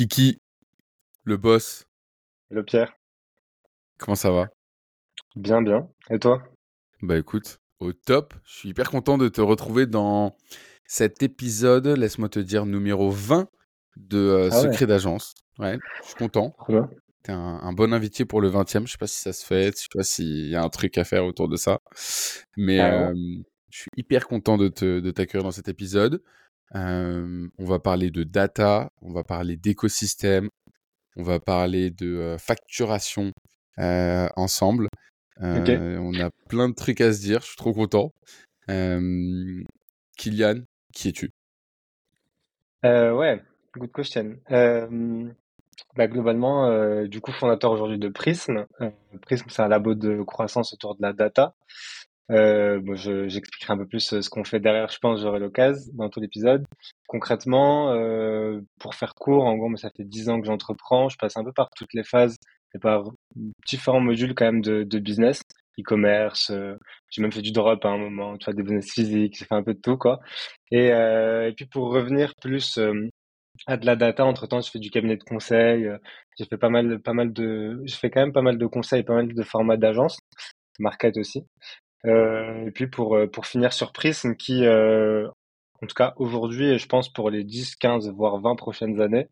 Kiki, le boss, Le Pierre, comment ça va? bien, bien. Et toi? Bah écoute, au top. Je suis hyper content de te retrouver dans cet épisode, laisse-moi te dire, numéro 20 de euh, Ah ouais, Secret d'agence. Ouais, je suis content. bien. T'es un, un bon invité pour le 20e. Je sais pas si ça se fait, je sais pas s'il y a un truc à faire autour de ça. Mais euh, Carrément. je suis hyper content de te, de t'accueillir dans cet épisode. Euh, on va parler de data, on va parler d'écosystème, on va parler de facturation euh, ensemble. On a plein de trucs à se dire, je suis trop content. Euh, Kylian, qui es-tu? Euh, ouais, good question. Euh, bah, globalement, euh, du coup, fondateur aujourd'hui de Prism. Euh, Prism, c'est un labo de croissance autour de la data. Euh, bon, je- j'expliquerai un peu plus euh, ce qu'on fait derrière, je pense, j'aurai l'occasion dans tout l'épisode. Concrètement, euh, pour faire court, en gros, ça fait 10 ans que j'entreprends. Je passe un peu par toutes les phases et par différents modules quand même de, business, e-commerce. euh, j'ai même fait du drop à un moment, tu vois, des business physiques, j'ai fait un peu de tout, quoi. Et, puis pour revenir plus à de la data, entre-temps, je fais du cabinet de conseil. j'ai fait pas mal, pas mal de, je fais quand même pas mal de conseils, pas mal de formats d'agence, market aussi. Euh, et puis pour, euh, pour finir sur Prism, qui, euh, en tout cas aujourd'hui, et je pense pour les 10, 15, voire 20 prochaines années,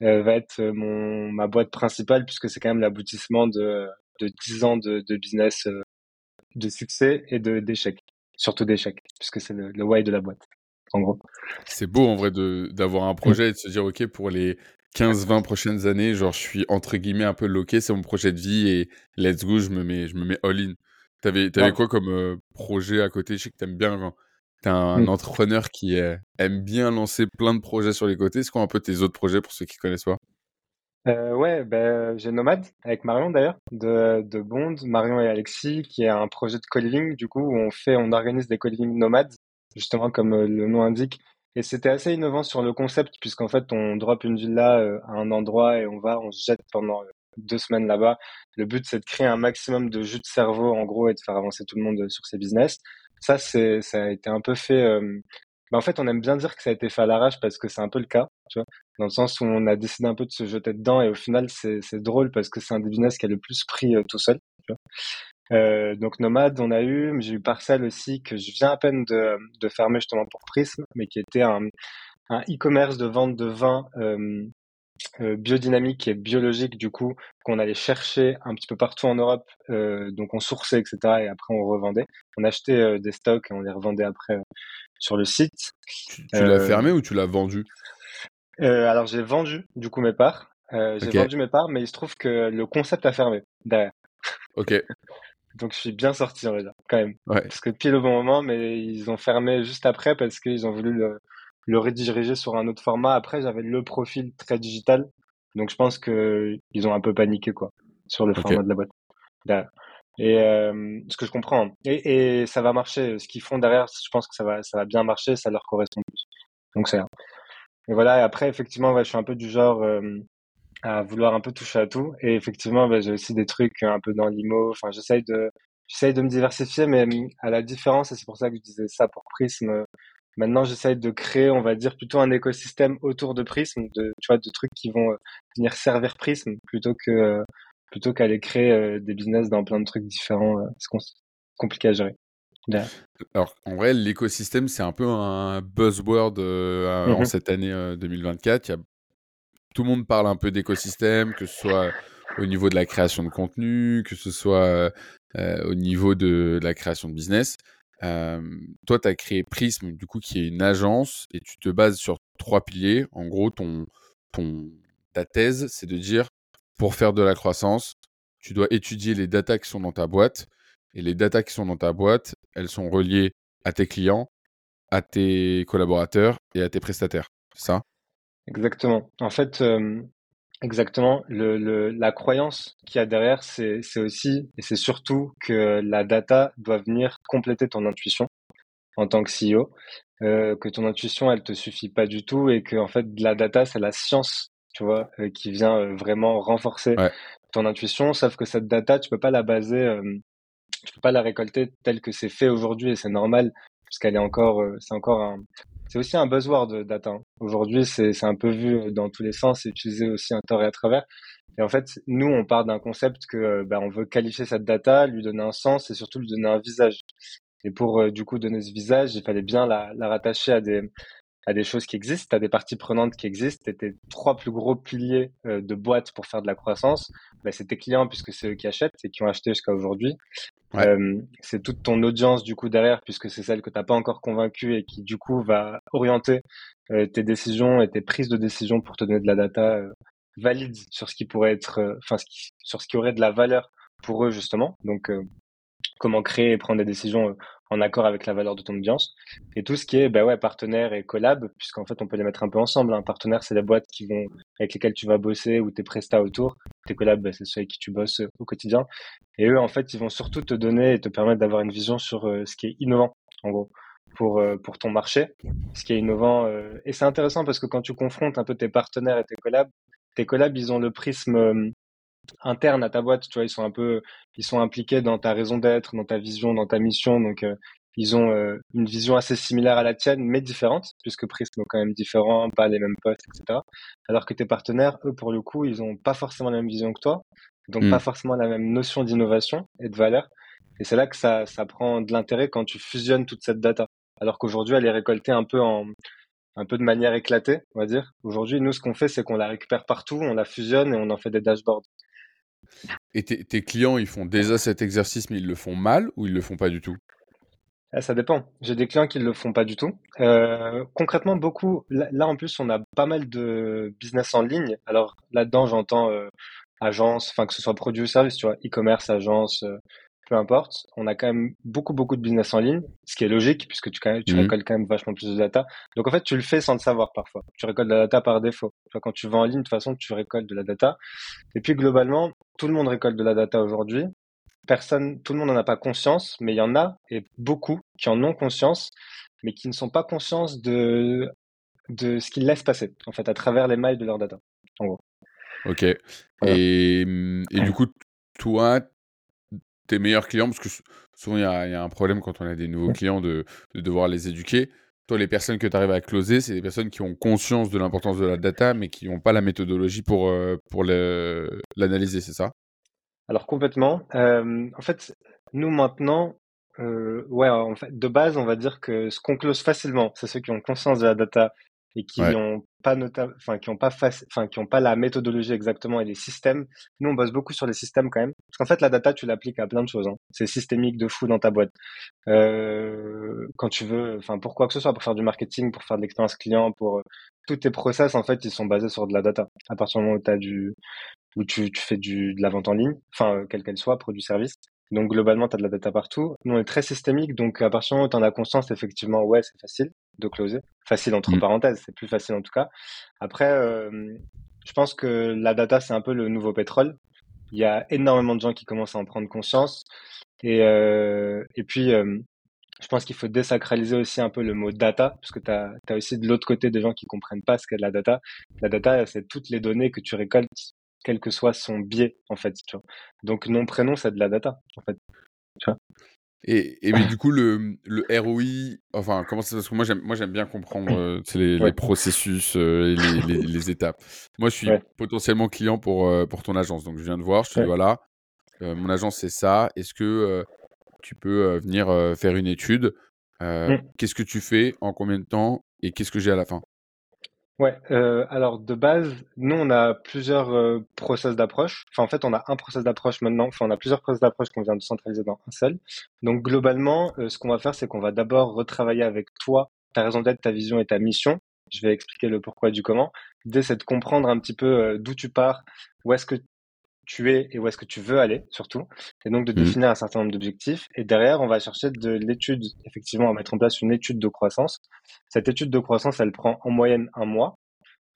va être mon, ma boîte principale, puisque c'est quand même l'aboutissement de, de 10 ans de, business, de succès et d'échecs. Surtout d'échecs, puisque c'est le, le why de la boîte, en gros. C'est beau en vrai d'avoir un projet et de se dire, OK, pour les 15-20 prochaines années, genre, je suis entre guillemets un peu loqué, c'est mon projet de vie et let's go, je me mets, je me mets all-in. T'avais, t'avais quoi comme euh, projet à côté? Je sais que t'aimes bien quand t'es un Mm. entrepreneur qui euh, aime bien lancer plein de projets sur les côtés. C'est quoi un peu tes autres projets pour ceux qui connaissent pas? Euh, ouais, ben, j'ai Nomade avec Marion d'ailleurs de, de Bond, Marion et Alexis, qui est un projet de co-living du coup où on fait, on organise des co-living nomades, justement comme euh, le nom indique. Et c'était assez innovant sur le concept puisqu'en fait on drop une villa euh, à un endroit et on va, on se jette pendant deux semaines là-bas. Le but c'est de créer un maximum de jus de cerveau en gros et de faire avancer tout le monde euh, sur ses business. Ça c'est, ça a été un peu fait. euh, ben, en fait on aime bien dire que ça a été fait à l'arrache parce que c'est un peu le cas. Tu vois dans le sens où on a décidé un peu de se jeter dedans et au final c'est c'est drôle parce que c'est un des business qui a le plus pris euh, tout seul. Tu vois. Euh, donc Nomade on a eu, j'ai eu Parcel aussi que je viens à peine de, de fermer justement pour Prism, mais qui était un, un e-commerce de vente de vin euh, biodynamique et biologique du coup qu'on allait chercher un petit peu partout en Europe, euh, donc on sourçait etc et après on revendait. On achetait euh, des stocks et on les revendait après sur le site. Tu, tu l'as fermé ou tu l'as vendu? alors j'ai vendu du coup mes parts. J'ai vendu mes parts, mais il se trouve que le concept a fermé derrière. ok, Donc je suis bien sorti, on va dire, quand même. ouais. Parce que pile au bon moment, mais ils ont fermé juste après parce qu'ils ont voulu le, le rediriger sur un autre format. Après, j'avais le profil très digital. Donc je pense que ils ont un peu paniqué, quoi, sur le format de la boîte. Et euh, ce que je comprends. Et, et ça va marcher. Ce qu'ils font derrière, je pense que ça va, ça va bien marcher, ça leur correspond plus. Donc c'est Et voilà, et après, effectivement, ouais, je suis un peu du genre euh, à vouloir un peu toucher à tout. Et effectivement, bah, j'ai aussi des trucs un peu dans l'IMO. Enfin, j'essaye de, j'essaye de me diversifier, mais hum, à la différence, et c'est pour ça que je disais ça pour Prism. Maintenant, j'essaye de créer, on va dire, plutôt un écosystème autour de Prism, de, tu vois, de trucs qui vont euh, venir servir Prism, plutôt que, euh, plutôt qu'aller créer euh, des business dans plein de trucs différents. c'est compliqué à gérer. Alors, en vrai, l'écosystème, c'est un peu un buzzword euh, en Mhm. cette année euh, 2024. Il y a tout le monde parle un peu d'écosystème, que ce soit au niveau de la création de contenu, que ce soit euh, au niveau de la création de business. Toi, tu as créé Prism, du coup, qui est une agence, et tu te bases sur trois piliers. En gros, ton, ton, ta thèse, c'est de dire, pour faire de la croissance, tu dois étudier les datas qui sont dans ta boîte, et les datas qui sont dans ta boîte, elles sont reliées à tes clients, à tes collaborateurs et à tes prestataires. C'est ça? Exactement. En fait, exactement, le, le, la croyance qu'il y a derrière, c'est, aussi et c'est surtout que la data doit venir compléter ton intuition en tant que CEO, euh, que ton intuition, elle te suffit pas du tout et que en fait, la data, c'est la science, tu vois, euh, qui vient euh, vraiment renforcer Ouais. ton intuition. Sauf que cette data, tu peux pas la baser, euh, tu peux pas la récolter telle que c'est fait aujourd'hui et c'est normal puisqu'elle est encore, c'est encore un c'est aussi un buzzword data. Hein. Aujourd'hui, c'est un peu vu dans tous les sens, c'est utilisé aussi un tort et à travers. Et en fait, nous, on part d'un concept que bah, on veut qualifier cette data, lui donner un sens et surtout lui donner un visage. Et pour euh, du coup donner ce visage, il fallait bien la, rattacher à des à choses qui existent, à des parties prenantes qui existent. Et tes trois plus gros piliers euh, de boîte pour faire de la croissance, bah, c'est tes clients puisque c'est eux qui achètent et qui ont acheté jusqu'à aujourd'hui. Euh, c'est toute ton audience du coup derrière puisque c'est celle que t'as pas encore convaincue et qui du coup va orienter euh, tes décisions et tes prises de décision pour te donner de la data euh, valide sur ce qui pourrait être, euh, enfin sur ce qui aurait de la valeur pour eux justement. Donc comment créer et prendre des décisions en accord avec la valeur de ton audience. Et tout ce qui est bah ouais, partenaire et collab, puisqu'en fait, on peut les mettre un peu ensemble. Un hein. partenaire, c'est les boîtes qui vont, avec lesquelles tu vas bosser ou tes prestats autour. Tes collabs, bah, c'est ceux avec qui tu bosses euh, au quotidien. Et eux, en fait, ils vont surtout te donner et te permettre d'avoir une vision sur euh, ce qui est innovant, en gros, pour, euh, pour ton marché. Ce qui est innovant. et c'est intéressant parce que quand tu confrontes un peu tes partenaires et tes collabs, tes collabs, ils ont le prisme interne à ta boîte, tu vois, ils sont un peu, ils sont impliqués dans ta raison d'être, dans ta vision, dans ta mission, donc euh, ils ont euh, une vision assez similaire à la tienne, mais différente, puisque Prism est quand même différent, pas les mêmes postes, etc. Alors que tes partenaires, eux, pour le coup, ils ont pas forcément la même vision que toi, donc hmm. pas forcément la même notion d'innovation et de valeur. Et c'est là que ça, ça prend de l'intérêt quand tu fusionnes toute cette data. Alors qu'aujourd'hui, elle est récoltée un peu en, un peu de manière éclatée, on va dire. Aujourd'hui, nous, ce qu'on fait, c'est qu'on la récupère partout, on la fusionne et on en fait des dashboards. Et tes, clients, ils font déjà cet exercice, mais ils le font mal ou ils le font pas du tout? Ah, Ça dépend. J'ai des clients qui le font pas du tout. Euh, concrètement, beaucoup. Là, en plus, on a pas mal de business en ligne. Alors là-dedans, j'entends euh, agence, enfin que ce soit produit ou service, tu vois, e-commerce, agence, euh, peu importe, on a quand même beaucoup, beaucoup de business en ligne, ce qui est logique puisque tu, tu mhm. récoltes quand même vachement plus de data. Donc en fait, tu le fais sans le savoir parfois. Tu récoltes de la data par défaut. quand tu vas en ligne, de toute façon, tu récoltes de la data. Et puis globalement, tout le monde récolte de la data aujourd'hui. Personne, tout le monde n'en a pas conscience, mais il y en a et beaucoup qui en ont conscience, mais qui ne sont pas conscients de de ce qu'ils laissent passer en fait à travers les mailles de leur data. En gros. Ok. Et, et du coup, toi, tes meilleurs clients, parce que souvent il y, a un problème quand on a des nouveaux clients de, devoir les éduquer. Les personnes que tu arrives à closer, c'est des personnes qui ont conscience de l'importance de la data, mais qui n'ont pas la méthodologie pour, euh, pour l'analyser, c'est ça? Alors complètement. Euh, en fait, nous maintenant, euh, ouais, en fait, de base, on va dire que ce qu'on close facilement, c'est ceux qui ont conscience de la data et qui n'ont pas enfin qui ont pas enfin qui ont pas la méthodologie exactement et les systèmes. Nous on bosse beaucoup sur les systèmes quand même, parce qu'en fait la data tu l'appliques à plein de choses. Hein. C'est systémique de fou dans ta boîte. Euh, quand tu veux, enfin pour quoi que ce soit, pour faire du marketing, pour faire de l'expérience client, pour euh, tous tes process en fait ils sont basés sur de la data. À partir du moment où as du où tu, tu fais du de la vente en ligne, enfin euh, quelle qu'elle soit, produit service. Donc globalement, tu as de la data partout. Nous, on est très systémique, donc à partir du moment où tu en as conscience, effectivement, ouais, c'est facile de closer. Facile entre mm. parenthèses, c'est plus facile en tout cas. Après, euh, je pense que la data, c'est un peu le nouveau pétrole. Il y a énormément de gens qui commencent à en prendre conscience. Et, euh, et puis, euh, je pense qu'il faut désacraliser aussi un peu le mot data, parce que tu as, as, aussi de l'autre côté des gens qui comprennent pas ce qu'est la data. La data, c'est toutes les données que tu récoltes quel que soit son biais, en fait. Tu vois. Donc, nom, prénom, c'est de la data, en fait. Tu vois et, et mais du coup, le, le ROI, enfin, comment ça Parce que moi, j'aime, moi, j'aime bien comprendre euh, les, les, processus euh, et les, les, les, étapes. Moi, je suis potentiellement client pour, euh, pour ton agence. Donc, je viens de voir, je te dis, voilà, mon agence, c'est ça. Est-ce que tu peux venir faire une étude? Mmh. Qu'est-ce que tu fais En combien de temps? Et qu'est-ce que j'ai à la fin? Ouais, euh, alors de base, nous on a plusieurs euh, process d'approche. Enfin en fait on a un process d'approche maintenant, enfin on a plusieurs process d'approche qu'on vient de centraliser dans un seul. Donc globalement, euh, ce qu'on va faire c'est qu'on va d'abord retravailler avec toi ta raison d'être, ta vision et ta mission. Je vais expliquer le pourquoi du comment. L'idée c'est de comprendre un petit peu euh, d'où tu pars, où est-ce que tu es et où est-ce que tu veux aller surtout, et donc de mmh. définir un certain nombre d'objectifs. Et derrière, on va chercher de l'étude, effectivement, à mettre en place une étude de croissance. Cette étude de croissance, elle prend en moyenne un mois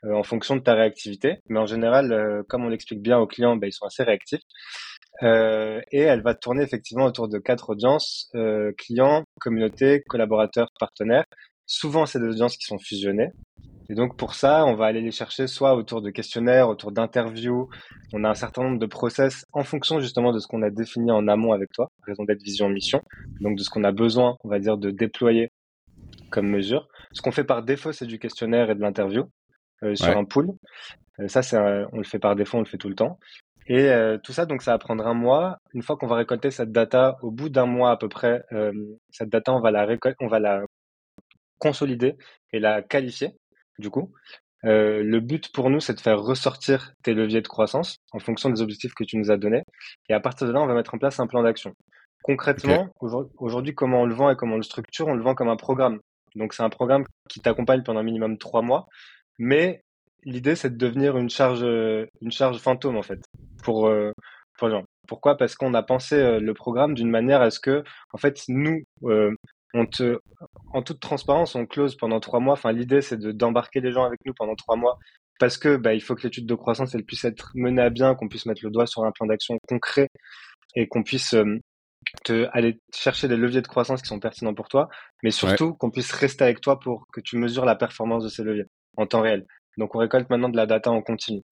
euh, en fonction de ta réactivité, mais en général, euh, comme on l'explique bien aux clients, ben, ils sont assez réactifs. Euh, et elle va tourner effectivement autour de quatre audiences clients, communauté, collaborateurs, partenaires. Souvent, c'est des audiences qui sont fusionnées. Et donc pour ça, on va aller les chercher soit autour de questionnaires, autour d'interviews. On a un certain nombre de process en fonction justement de ce qu'on a défini en amont avec toi, raison d'être vision mission. Donc de ce qu'on a besoin, on va dire, de déployer comme mesure. Ce qu'on fait par défaut, c'est du questionnaire et de l'interview sur un pool. ça, c'est on le fait par défaut, on le fait tout le temps. Et tout ça, donc, ça va prendre un mois. Une fois qu'on va récolter cette data, au bout d'un mois à peu près, cette data, on va la on va la consolider et la qualifier. Du coup, euh, le but pour nous, c'est de faire ressortir tes leviers de croissance en fonction des objectifs que tu nous as donnés. Et à partir de là, on va mettre en place un plan d'action. Concrètement, aujourd'hui, comment on le vend et comment on le structure On le vend comme un programme. Donc, c'est un programme qui t'accompagne pendant un minimum trois mois. Mais l'idée, c'est de devenir une charge, une charge fantôme, en fait, pour, euh, pour les gens. Pourquoi? Parce qu'on a pensé euh, le programme d'une manière à ce que, en fait, nous, on te, en toute transparence, on close pendant trois mois. Enfin, l'idée, c'est d'embarquer les gens avec nous pendant trois mois parce que bah, il faut que l'étude de croissance elle puisse être menée à bien, qu'on puisse mettre le doigt sur un plan d'action concret et qu'on puisse euh, te, aller chercher des leviers de croissance qui sont pertinents pour toi, mais surtout qu'on puisse rester avec toi pour que tu mesures la performance de ces leviers en temps réel. Donc on récolte maintenant de la data en continu.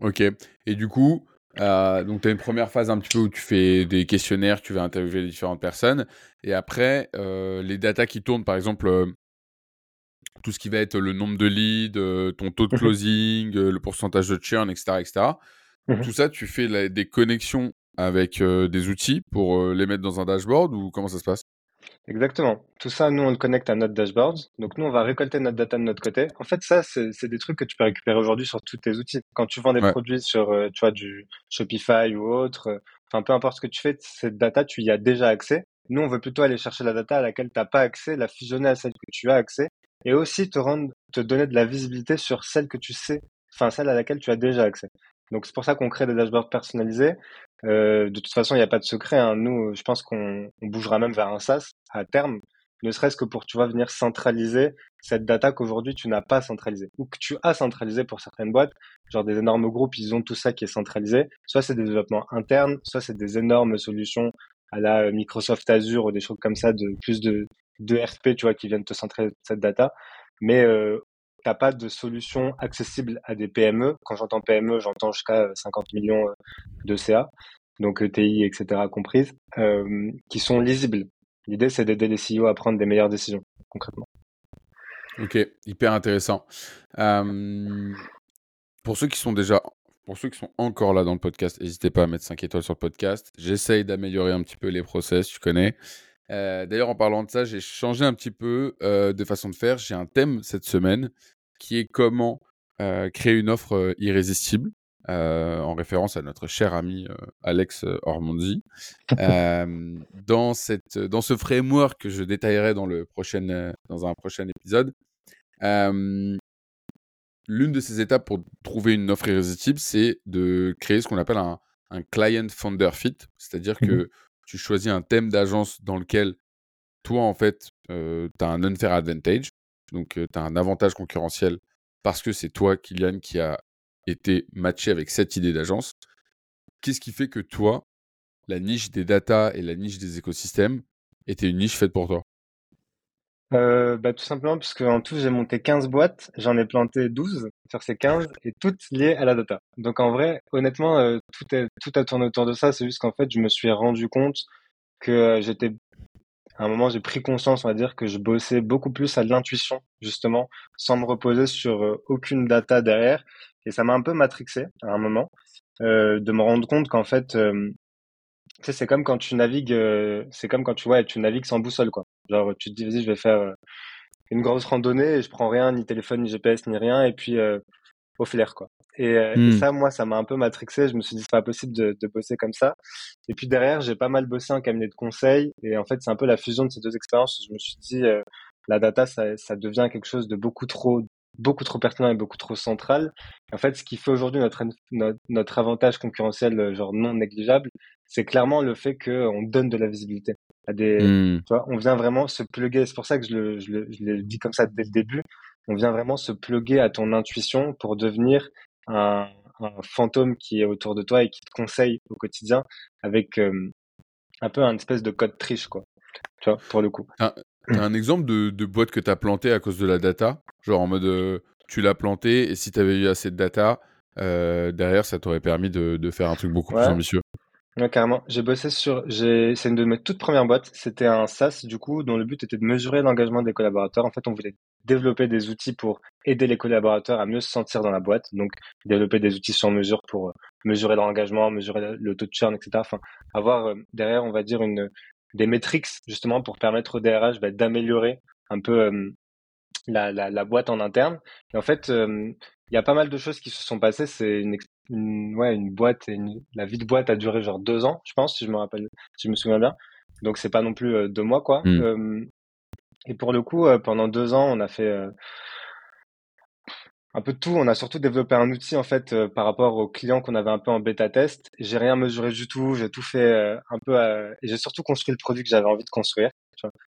Ok. Et du coup, euh, donc, tu as une première phase un petit peu où tu fais des questionnaires, tu vas interviewer différentes personnes. Et après, euh, les datas qui tournent, par exemple, euh, tout ce qui va être le nombre de leads, ton taux de mmh closing, le pourcentage de churn, etc. etc. Mmh tout ça, tu fais des connexions avec des outils pour les mettre dans un dashboard ou comment ça se passe? Exactement. Tout ça, nous, on le connecte à notre dashboard. Donc, nous, on va récolter notre data de notre côté. En fait, ça, c'est des trucs que tu peux récupérer aujourd'hui sur tous tes outils. Quand tu vends des produits sur, euh, tu vois, du Shopify ou autre, euh, enfin, peu importe ce que tu fais, cette data, tu y as déjà accès. Nous, on veut plutôt aller chercher la data à laquelle tu n'as pas accès, la fusionner à celle que tu as accès et aussi te rendre, te donner de la visibilité sur celle que tu sais, enfin, celle à laquelle tu as déjà accès. Donc, c'est pour ça qu'on crée des dashboards personnalisés. Euh, de toute façon, il n'y a pas de secret. Hein. Nous, je pense qu'on bougera même vers un SaaS à terme, ne serait-ce que pour, tu vois, venir centraliser cette data qu'aujourd'hui tu n'as pas centralisée ou que tu as centralisé pour certaines boîtes. Genre des énormes groupes, ils ont tout ça qui est centralisé. Soit c'est des développements internes, soit c'est des énormes solutions à la Microsoft Azure ou des choses comme ça de plus de, de RP, tu vois, qui viennent te centraliser cette data. Mais euh, t'as pas de solution accessible à des PME. Quand j'entends PME, j'entends jusqu'à 50 millions euh, de CA, donc ETI, etc. comprises, euh, qui sont lisibles. L'idée, c'est d'aider les CEO à prendre des meilleures décisions, concrètement. Ok, hyper intéressant. Euh, pour ceux qui sont déjà, pour ceux qui sont encore là dans le podcast, n'hésitez pas à mettre 5 étoiles sur le podcast. J'essaye d'améliorer un petit peu les process, tu connais. Euh, d'ailleurs, en parlant de ça, j'ai changé un petit peu euh, de façon de faire. J'ai un thème cette semaine qui est comment euh, créer une offre irrésistible, en référence à notre cher ami Alex Ormondi. dans, cette, dans ce framework que je détaillerai dans, le prochain, dans un prochain épisode, l'une de ces étapes pour trouver une offre irrésistible, c'est de créer ce qu'on appelle un, un client founder fit, c'est-à-dire mmh que tu choisis un thème d'agence dans lequel toi, en fait, euh, tu as un unfair advantage. Donc, euh, tu as un avantage concurrentiel parce que c'est toi, Kylian, qui a été matché avec cette idée d'agence. Qu'est-ce qui fait que toi, la niche des data et la niche des écosystèmes était une niche faite pour toi? Euh, bah, tout simplement parce qu'en tout, j'ai monté 15 boîtes, j'en ai planté 12 sur ces 15 et toutes liées à la data. Donc en vrai, honnêtement, euh, tout, est, tout a tourné autour de ça. C'est juste qu'en fait, je me suis rendu compte que euh, j'étais, à un moment, j'ai pris conscience, on va dire, que je bossais beaucoup plus à l'intuition, justement, sans me reposer sur euh, aucune data derrière. Et ça m'a un peu matrixé à un moment, de me rendre compte qu'en fait, c'est comme quand tu navigues, euh, c'est comme quand tu, ouais, tu navigues sans boussole, quoi. Genre, tu te dis, vas-y, je vais faire euh, une grosse randonnée et je prends rien, ni téléphone, ni GPS, ni rien, et puis euh, au flair, quoi. Et, hmm. ça, moi, ça m'a un peu matrixé. Je me suis dit, c'est pas possible de, de, bosser comme ça. Et puis derrière, j'ai pas mal bossé en cabinet de conseil. Et en fait, c'est un peu la fusion de ces deux expériences. Je me suis dit, la data, ça, ça devient quelque chose de beaucoup trop beaucoup trop pertinent et beaucoup trop central. En fait, ce qui fait aujourd'hui notre, notre, notre, avantage concurrentiel, genre non négligeable, c'est clairement le fait qu'on donne de la visibilité à des, mmh. tu vois, on vient vraiment se pluguer. C'est pour ça que je le, je, le, je le dis comme ça dès le début. On vient vraiment se pluguer à ton intuition pour devenir un, un fantôme qui est autour de toi et qui te conseille au quotidien avec euh, un peu un espèce de code triche, quoi. Tu vois, pour le coup. T'as un exemple de, de boîte que tu as planté à cause de la data? Genre en mode, euh, tu l'as planté et si tu avais eu assez de data, euh, derrière, ça t'aurait permis de, de, faire un truc beaucoup plus ambitieux. Ouais, carrément. J'ai bossé sur, c'est une de mes toutes premières boîtes. C'était un SaaS, du coup, dont le but était de mesurer l'engagement des collaborateurs. En fait, on voulait développer des outils pour aider les collaborateurs à mieux se sentir dans la boîte. Donc, développer des outils sur mesure pour euh, mesurer leur engagement, mesurer le taux de churn, etc. Enfin, avoir euh, derrière, on va dire, une, des métriques, justement, pour permettre au DRH bah, d'améliorer un peu euh, la, la, la, boîte en interne. Et en fait, il y a pas mal de choses qui se sont passées. C'est une, une, ouais, une boîte, et la vie de boîte a duré genre deux ans, je pense, si je me rappelle, si je me souviens bien. Donc c'est pas non plus euh, deux mois, quoi. Mm. Euh, et pour le coup, euh, pendant deux ans, on a fait un peu de tout. On a surtout développé un outil en fait par rapport aux clients qu'on avait un peu en bêta test. J'ai rien mesuré du tout. J'ai tout fait un peu. et j'ai surtout construit le produit que j'avais envie de construire,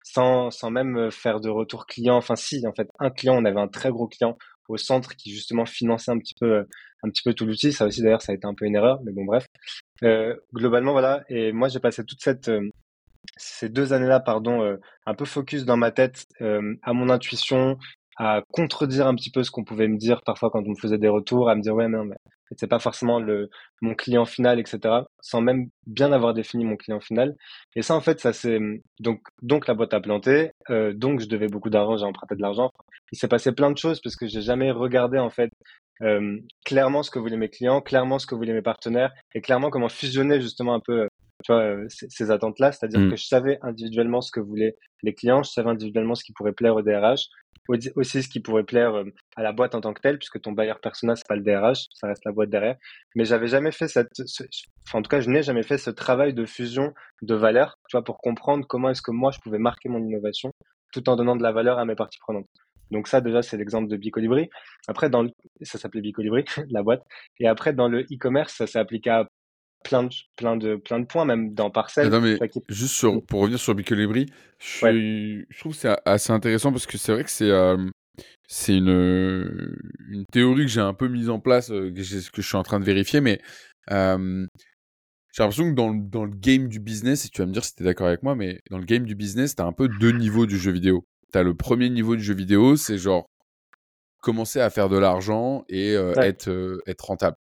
sans sans même faire de retour client. Enfin si, en fait, un client, on avait un très gros client au centre qui justement finançait un petit peu euh, un petit peu tout l'outil. Ça aussi d'ailleurs ça a été un peu une erreur, mais bon bref. Euh, globalement voilà. Et moi j'ai passé toute cette euh, ces deux années-là, pardon, un peu focus dans ma tête à mon intuition, à contredire un petit peu ce qu'on pouvait me dire parfois quand on me faisait des retours, à me dire ouais mais non mais c'est pas forcément le mon client final etc. Sans même bien avoir défini mon client final. Et ça en fait ça c'est donc donc la boîte a planté, euh, donc je devais beaucoup d'argent, j'ai emprunté de l'argent. Il s'est passé plein de choses parce que j'ai jamais regardé en fait euh, clairement ce que voulaient mes clients, clairement ce que voulaient mes partenaires et clairement comment fusionner justement un peu tu vois, euh, ces, attentes-là, c'est-à-dire mmh. que je savais individuellement ce que voulaient les clients, je savais individuellement ce qui pourrait plaire au DRH, aussi ce qui pourrait plaire euh, à la boîte en tant que telle, puisque ton bailleur personnel, c'est pas le DRH, ça reste la boîte derrière. Mais j'avais jamais fait cette, en tout cas, je n'ai jamais fait ce travail de fusion de valeurs, tu vois, pour comprendre comment est-ce que moi, je pouvais marquer mon innovation tout en donnant de la valeur à mes parties prenantes. Donc ça, déjà, c'est l'exemple de Bicolibri. Après, dans le... ça s'appelait Bicolibri, la boîte. Et après, dans le e-commerce, ça s'est appliqué à plein de, plein de, plein de points, même dans Parcel. Non, mais juste sur, mm. pour revenir sur Bicolibri, je, je trouve que c'est assez intéressant parce que c'est vrai que c'est euh, c'est une, une théorie que j'ai un peu mise en place, euh, que, que, je suis en train de vérifier, mais euh, j'ai l'impression que dans, dans, le game du business, et tu vas me dire si tu es d'accord avec moi, mais dans le game du business, tu as un peu deux niveaux du jeu vidéo. Tu as le premier niveau du jeu vidéo, c'est genre commencer à faire de l'argent et être, être rentable.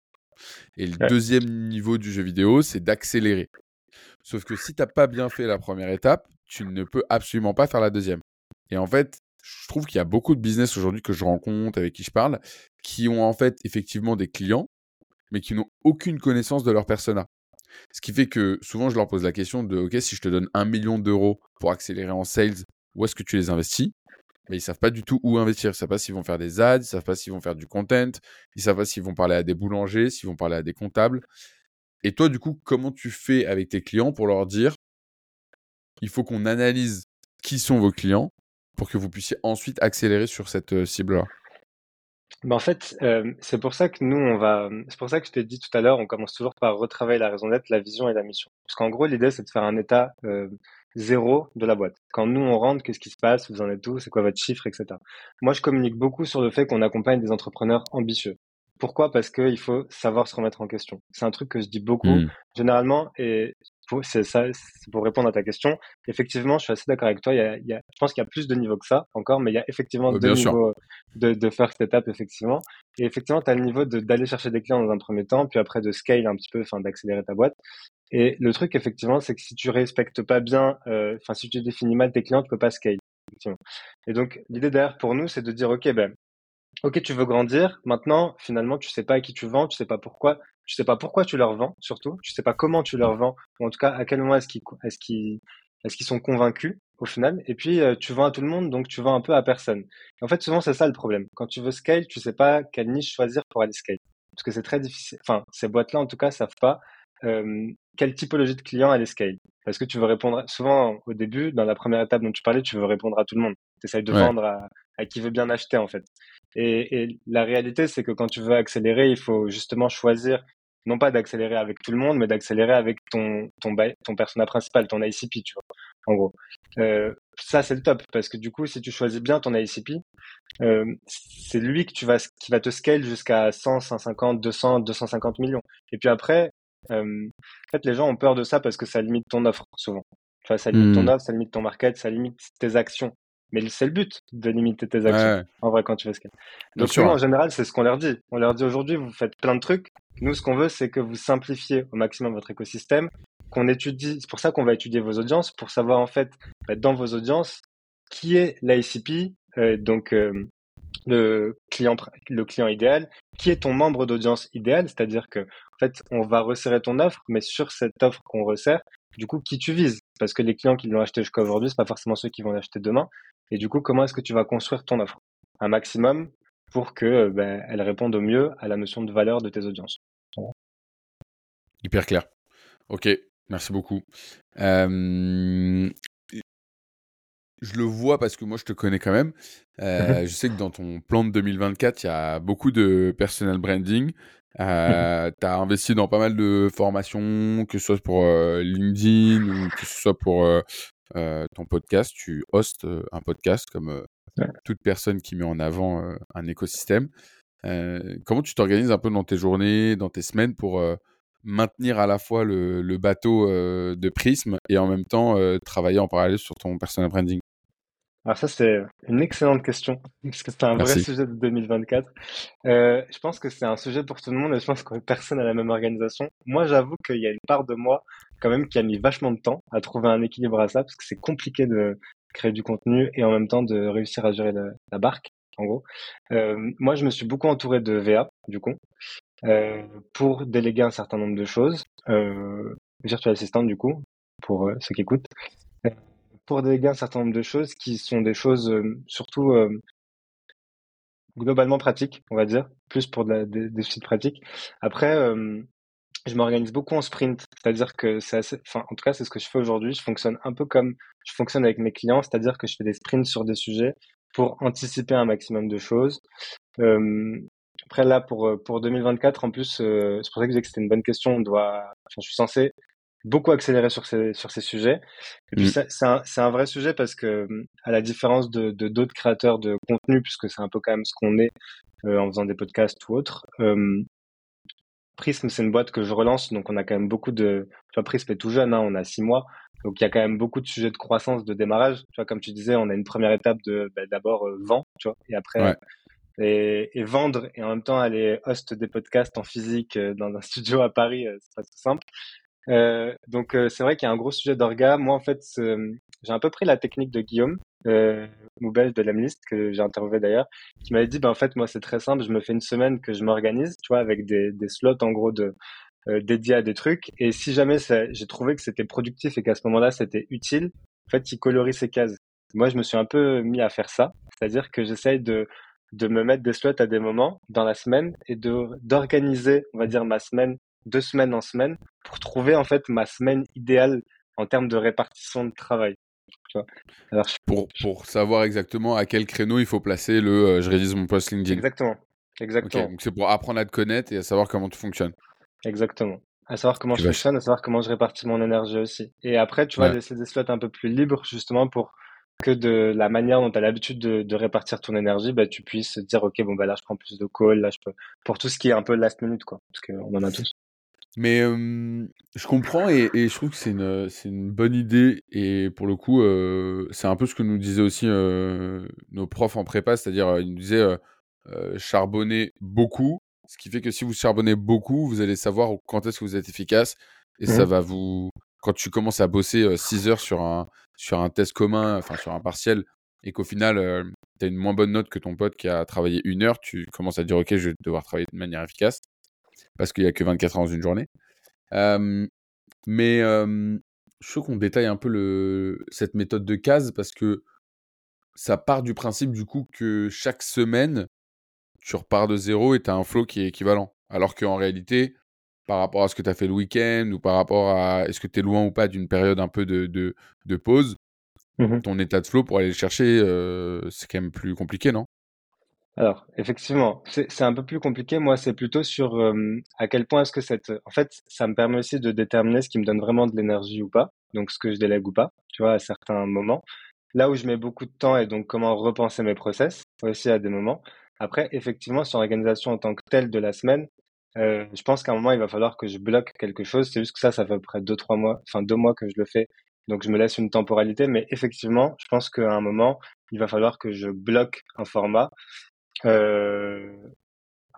Et le deuxième niveau du jeu vidéo, c'est d'accélérer. Sauf que si tu n'as pas bien fait la première étape, tu ne peux absolument pas faire la deuxième. Et en fait, je trouve qu'il y a beaucoup de business aujourd'hui que je rencontre, avec qui je parle, qui ont en fait effectivement des clients, mais qui n'ont aucune connaissance de leur persona. Ce qui fait que souvent je leur pose la question de OK, si je te donne un million d'euros pour accélérer en sales, où est-ce que tu les investis? Mais ils savent pas du tout où investir. Ils savent pas s'ils vont faire des ads, ils savent pas s'ils vont faire du content, ils savent pas s'ils vont parler à des boulangers, s'ils vont parler à des comptables. Et toi, du coup, comment tu fais avec tes clients pour leur dire il faut qu'on analyse qui sont vos clients pour que vous puissiez ensuite accélérer sur cette euh, cible-là? Ben en fait, euh, c'est pour ça que nous, on va. C'est pour ça que je t'ai dit tout à l'heure, on commence toujours par retravailler la raison d'être, la vision et la mission. Parce qu'en gros, l'idée, c'est de faire un état euh, zéro de la boîte. Quand nous, on rentre, qu'est-ce qui se passe? Vous en êtes où? C'est quoi votre chiffre, etc. Moi, je communique beaucoup sur le fait qu'on accompagne des entrepreneurs ambitieux. Pourquoi? Parce qu'il faut savoir se remettre en question. C'est un truc que je dis beaucoup, mmh. généralement, et c'est ça, c'est pour répondre à ta question. Effectivement, je suis assez d'accord avec toi. Il y a, il y a, je pense qu'il y a plus de niveaux que ça encore, mais il y a effectivement deux niveaux de, de faire cette étape, effectivement. Et effectivement, tu as le niveau d'aller chercher des clients dans un premier temps, puis après de scale un petit peu, enfin d'accélérer ta boîte. Et le truc, effectivement, c'est que si tu respectes pas bien, euh, enfin, si tu définis mal tes clients, tu peux pas scale. Effectivement. Et donc, l'idée derrière pour nous, c'est de dire, OK, ben, OK, tu veux grandir. Maintenant, finalement, tu sais pas à qui tu vends, tu sais pas pourquoi, tu sais pas pourquoi tu leur vends, surtout. Tu sais pas comment tu leur vends, ou en tout cas, à quel moment est-ce qu'ils, est-ce qu'ils, est-ce qu'ils sont convaincus au final. Et puis, euh, tu vends à tout le monde, donc tu vends un peu à personne. en fait, souvent, c'est ça le problème. Quand tu veux scale, tu sais pas quelle niche choisir pour aller scale. Parce que c'est très difficile. Enfin, ces boîtes-là, en tout cas, savent pas quelle typologie de client elle scale Parce que tu veux répondre, souvent au début, dans la première étape dont tu parlais, tu veux répondre à tout le monde. Tu essayes de vendre à, à, qui veut bien acheter en fait. Et, et la réalité, c'est que quand tu veux accélérer, il faut justement choisir, non pas d'accélérer avec tout le monde, mais d'accélérer avec ton, ton, ton persona principal, ton ICP, tu vois, en gros. Euh, ça, c'est le top, parce que du coup, si tu choisis bien ton ICP, euh, c'est lui que tu vas, qui va te scale jusqu'à 100, 150, 200, 250 millions. Et puis après, euh, en fait, les gens ont peur de ça parce que ça limite ton offre, souvent. Enfin, ça limite ton hmm. offre, ça limite ton market, ça limite tes actions. Mais c'est le but de limiter tes actions, en vrai, quand tu fais ce Donc, nous, en général, c'est ce qu'on leur dit. On leur dit aujourd'hui, vous faites plein de trucs. Nous, ce qu'on veut, c'est que vous simplifiez au maximum votre écosystème qu'on étudie, c'est pour ça qu'on va étudier vos audiences, pour savoir en fait, bah, dans vos audiences, qui est l'ICP, euh, donc euh, le client idéal, qui est ton membre d'audience idéal, c'est-à-dire que fait, on va resserrer ton offre, mais sur cette offre qu'on resserre, du coup, qui tu vises? Parce que les clients qui l'ont acheté jusqu'à aujourd'hui, c'est pas forcément ceux qui vont l'acheter demain. Et du coup, comment est-ce que tu vas construire ton offre? Un maximum pour que euh, ben, elle réponde au mieux à la notion de valeur de tes audiences. Hyper clair. Ok, merci beaucoup. Je le vois parce que moi je te connais quand même. Euh, je sais que dans ton plan de 2024, il y a beaucoup de personal branding. Euh, tu as investi dans pas mal de formations, que ce soit pour euh, LinkedIn ou que ce soit pour ton podcast. Tu hostes un podcast comme toute personne qui met en avant un écosystème. comment tu t'organises un peu dans tes journées, dans tes semaines pour maintenir à la fois le, le bateau de Prism et en même temps travailler en parallèle sur ton personal branding? Alors ça, c'est une excellente question, parce que c'est un vrai sujet de 2024. Euh, je pense que c'est un sujet pour tout le monde et je pense que personne n'a la même organisation. Moi, j'avoue qu'il y a une part de moi quand même qui a mis vachement de temps à trouver un équilibre à ça, parce que c'est compliqué de créer du contenu et en même temps de réussir à gérer la, barque, en gros. Euh, moi, je me suis beaucoup entouré de VA, du coup, euh, pour déléguer un certain nombre de choses. Euh, virtual assistant, du coup, pour ceux qui écoutent pour déléguer un certain nombre de choses qui sont des choses euh, surtout euh, globalement pratiques, on va dire, plus pour de des, sites pratiques. Après, euh, je m'organise beaucoup en sprint, c'est-à-dire que c'est assez, enfin, en tout cas, c'est ce que je fais aujourd'hui. Je fonctionne un peu comme je fonctionne avec mes clients, c'est-à-dire que je fais des sprints sur des sujets pour anticiper un maximum de choses. après là, pour pour 2024, en plus, c'est pour ça que je disais que c'était une bonne question. On doit, enfin, je suis censé beaucoup accéléré sur ces, sur ces sujets. Et puis, mm. c'est un, un, vrai sujet parce que, à la différence de d'autres créateurs de contenu, puisque c'est un peu quand même ce qu'on est euh, en faisant des podcasts ou autres, euh, Prism, c'est une boîte que je relance, donc on a quand même beaucoup de. Tu vois, Prism est tout jeune, hein, on a six mois, donc il y a quand même beaucoup de sujets de croissance, de démarrage. Tu vois, comme tu disais, on a une première étape de bah, d'abord euh, vendre, tu vois, et après et, et, vendre et en même temps aller host des podcasts en physique euh, dans un studio à Paris, c'est pas tout simple. Euh, donc euh, c'est vrai qu'il y a un gros sujet d'orga. Moi en fait j'ai un peu pris la technique de Guillaume euh, Moubel de l'Amlist que j'ai interviewé d'ailleurs, qui m'avait dit ben en fait moi c'est très simple, je me fais une semaine que je m'organise, tu vois, avec des, des slots en gros de euh, dédiés à des trucs. Et si jamais j'ai trouvé que c'était productif et qu'à ce moment-là c'était utile, en fait il colorie ses cases. Moi je me suis un peu mis à faire ça, c'est-à-dire que j'essaye de de me mettre des slots à des moments dans la semaine et de d'organiser, on va dire, ma semaine deux semaines en semaine pour trouver en fait ma semaine idéale en termes de répartition de travail. Alors, pour, pour savoir exactement à quel créneau il faut placer le euh, je révise mon post LinkedIn. Exactement. Exactement. donc c'est pour apprendre à te connaître et à savoir comment tu fonctionnes. Exactement. À savoir comment je fonctionne, à savoir comment je répartis mon énergie aussi. Et après, tu vas laisser des slots un peu plus libres justement pour que de la manière dont tu as l'habitude de, répartir ton énergie, bah, tu puisses dire, OK, bon, bah, là, je prends plus de calls, là, je peux, pour tout ce qui est un peu last minute, quoi. Parce qu'on en a tous. Mais je comprends et, je trouve que c'est une, une bonne idée. Et pour le coup, c'est un peu ce que nous disaient aussi nos profs en prépa, c'est-à-dire ils nous disaient charbonner beaucoup. Ce qui fait que si vous charbonnez beaucoup, vous allez savoir quand est-ce que vous êtes efficace. Et ça mmh. va vous. Quand tu commences à bosser 6 heures sur un, sur un test commun, enfin sur un partiel, et qu'au final, tu as une moins bonne note que ton pote qui a travaillé une heure, tu commences à dire Ok, je vais devoir travailler de manière efficace parce qu'il n'y a que 24 heures dans une journée. mais je trouve qu'on détaille un peu le, cette méthode de case parce que ça part du principe du coup que chaque semaine, tu repars de zéro et tu as un flow qui est équivalent. Alors qu'en réalité, par rapport à ce que tu as fait le week-end ou par rapport à est-ce que tu es loin ou pas d'une période un peu de, de, de pause, mmh ton état de flow pour aller le chercher, c'est quand même plus compliqué, non? Alors, effectivement, c'est un peu plus compliqué. Moi, c'est plutôt sur euh, à quel point est-ce que cette... En fait, ça me permet aussi de déterminer ce qui me donne vraiment de l'énergie ou pas, donc ce que je délègue ou pas, tu vois, à certains moments. Là où je mets beaucoup de temps et donc comment repenser mes process, aussi à des moments. Après, effectivement, sur l'organisation en tant que telle de la semaine, euh, je pense qu'à un moment, il va falloir que je bloque quelque chose. C'est juste que ça, ça fait à peu près deux, trois mois, enfin deux mois que je le fais. Donc, je me laisse une temporalité. Mais effectivement, je pense qu'à un moment, il va falloir que je bloque un format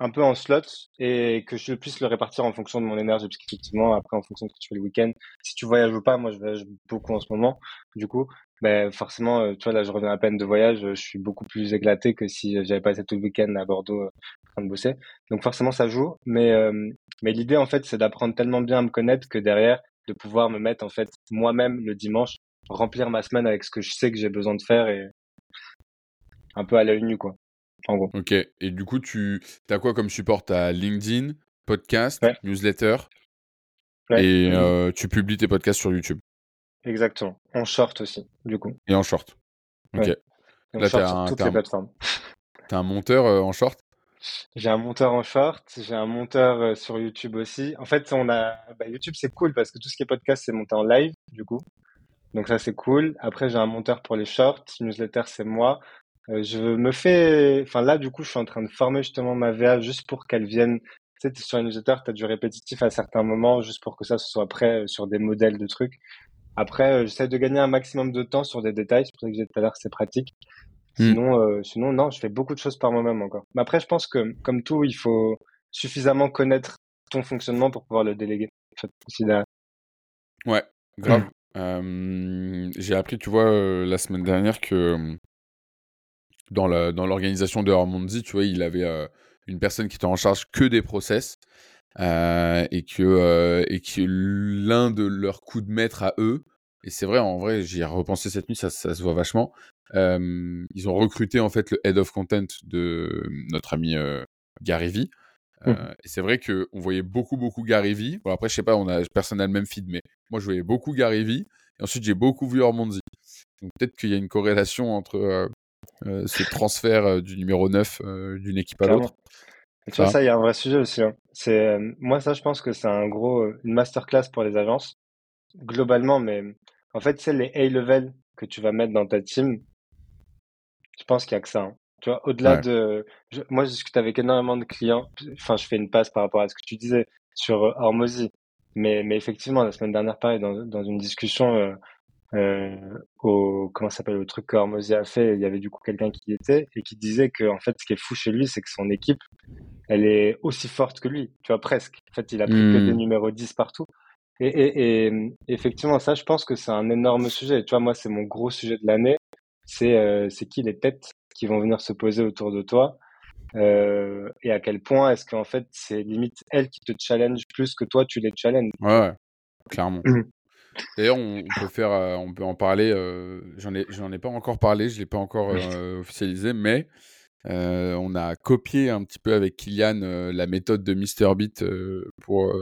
un peu en slots et que je puisse le répartir en fonction de mon énergie. Parce qu'effectivement, après, en fonction de ce que tu fais le week-end, si tu voyages ou pas, moi, je voyage beaucoup en ce moment. Du coup, ben, forcément, euh, tu vois, là, je reviens à peine de voyage, je suis beaucoup plus éclaté que si j'avais passé tout le week-end à Bordeaux euh, en train de bosser. Donc, forcément, ça joue. Mais, euh, mais l'idée, en fait, c'est d'apprendre tellement bien à me connaître que derrière, de pouvoir me mettre, en fait, moi-même, le dimanche, remplir ma semaine avec ce que je sais que j'ai besoin de faire et un peu à l'œil nu, quoi. En gros. Ok. Et du coup, tu as quoi comme support? Tu as LinkedIn, podcast, newsletter et euh, tu publies tes podcasts sur YouTube. Exactement. En short aussi, du coup. Et en short. Ok. Là, tu as, toutes les plateformes. T'as un monteur euh, en short? J'ai un monteur en short, j'ai un monteur euh, sur YouTube aussi. En fait, on a bah, YouTube, c'est cool parce que tout ce qui est podcast, c'est monté en live, du coup. Donc ça, c'est cool. Après, j'ai un monteur pour les shorts. Newsletter, c'est moi. Euh, je me fais, enfin là, du coup, je suis en train de former justement ma VA juste pour qu'elle vienne. Tu sais, sur une newsletter, tu as du répétitif à certains moments, juste pour que ça soit prêt euh, sur des modèles de trucs. Après, euh, j'essaie de gagner un maximum de temps sur des détails. C'est pour ça que j'ai tout à l'heure, c'est pratique. Hmm. Sinon, sinon, non, je fais beaucoup de choses par moi-même encore. Mais après, je pense que, comme tout, il faut suffisamment connaître ton fonctionnement pour pouvoir le déléguer. Ouais, grave. j'ai appris, tu vois, la semaine dernière que dans l'organisation de Hormonzi, tu vois, il avait euh, une personne qui était en charge que des process euh, et que, euh, et que l'un de leurs coups de maître à eux, et c'est vrai, en vrai, j'y ai repensé cette nuit, ça, ça se voit vachement. ils ont recruté en fait le head of content de notre ami Gary V. Mmh. et c'est vrai qu'on voyait beaucoup, beaucoup Gary V. Bon, après, je sais pas, on a, personne n'a le même feed, mais moi, je voyais beaucoup Gary V. Et ensuite, j'ai beaucoup vu Hormonzi. Donc, peut-être qu'il y a une corrélation entre euh, ce transfert euh, du numéro 9 euh, d'une équipe à l'autre. Tu vois, ça, il y a un vrai sujet aussi. Hein. C'est, moi, ça, je pense que c'est un gros, une masterclass pour les agences, globalement, mais en fait, c'est les A-level que tu vas mettre dans ta team. Je pense qu'il y a que ça. Hein. Tu vois, au-delà de. moi, je discute avec énormément de clients. Enfin, je fais une passe par rapport à ce que tu disais sur Hormozy. Mais, mais effectivement, la semaine dernière, pareil, dans, dans une discussion, euh, au comment s'appelle le truc que a fait, il y avait du coup quelqu'un qui y était et qui disait que en fait ce qui est fou chez lui, c'est que son équipe, elle est aussi forte que lui, tu vois presque. En fait, il a pris que des hmm. numéros 10 partout. Et, et, et, effectivement, ça, je pense que c'est un énorme sujet. Tu vois, moi, c'est mon gros sujet de l'année. C'est euh, c'est qui les têtes qui vont venir se poser autour de toi euh, et à quel point est-ce qu'en fait c'est limite elle qui te challenge plus que toi tu les challenges. Ouais, clairement. D'ailleurs, on, peut faire, euh, on peut en parler. Euh, j'en ai, j'en ai pas encore parlé, je l'ai pas encore euh, officialisé, mais on a copié un petit peu avec Kylian la méthode de MrBeat pour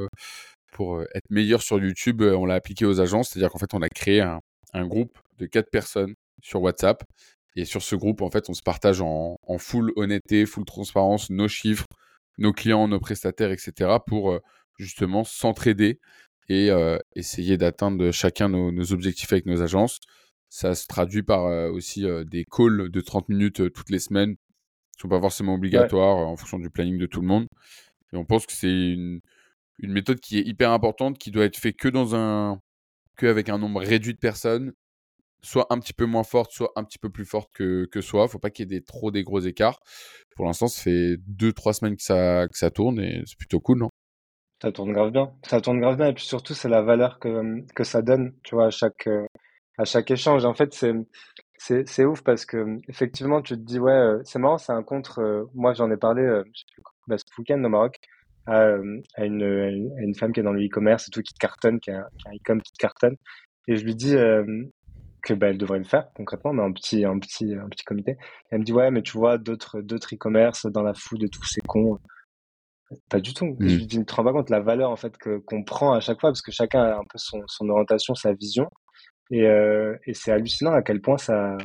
pour être meilleur sur YouTube. On l'a appliqué aux agences, c'est-à-dire qu'en fait, on a créé un, un, groupe de quatre personnes sur WhatsApp. Et sur ce groupe, en fait, on se partage en, en full honnêteté, full transparence, nos chiffres, nos clients, nos prestataires, etc. pour justement s'entraider et euh, essayer d'atteindre chacun nos, objectifs avec nos agences. Ça se traduit par euh, aussi euh, des calls de 30 minutes toutes les semaines, qui ne sont pas forcément obligatoires en fonction du planning de tout le monde. Et on pense que c'est une, une, méthode qui est hyper importante, qui doit être faite que dans un que avec un nombre réduit de personnes, soit un petit peu moins forte, soit un petit peu plus forte que, que soi. Faut pas qu'il y ait des, trop des gros écarts. Pour l'instant, ça fait 2-3 semaines que ça, que ça tourne et c'est plutôt cool, non ça tourne grave bien. Ça tourne grave bien. Et puis surtout, c'est la valeur que, que ça donne, tu vois, à chaque, à chaque échange. En fait, c'est, c'est, c'est ouf parce que, effectivement, tu te dis, ouais, euh, c'est marrant, c'est un contre. Euh, moi, j'en ai parlé, euh, bah, ce week-end au Maroc, à, une, à une femme qui est dans le e-commerce et tout, qui cartonne, qui a, un e-com qui cartonne. Et je lui dis, que bah, elle devrait le faire concrètement, mais un petit, un petit, un petit comité. Elle me dit ouais, mais tu vois d'autres, d'autres e-commerce dans la foule de tous ces cons pas du tout. Mmh. Je ne te rends pas compte la valeur en fait que qu'on prend à chaque fois parce que chacun a un peu son, son orientation, sa vision et, euh, et c'est hallucinant à quel point ça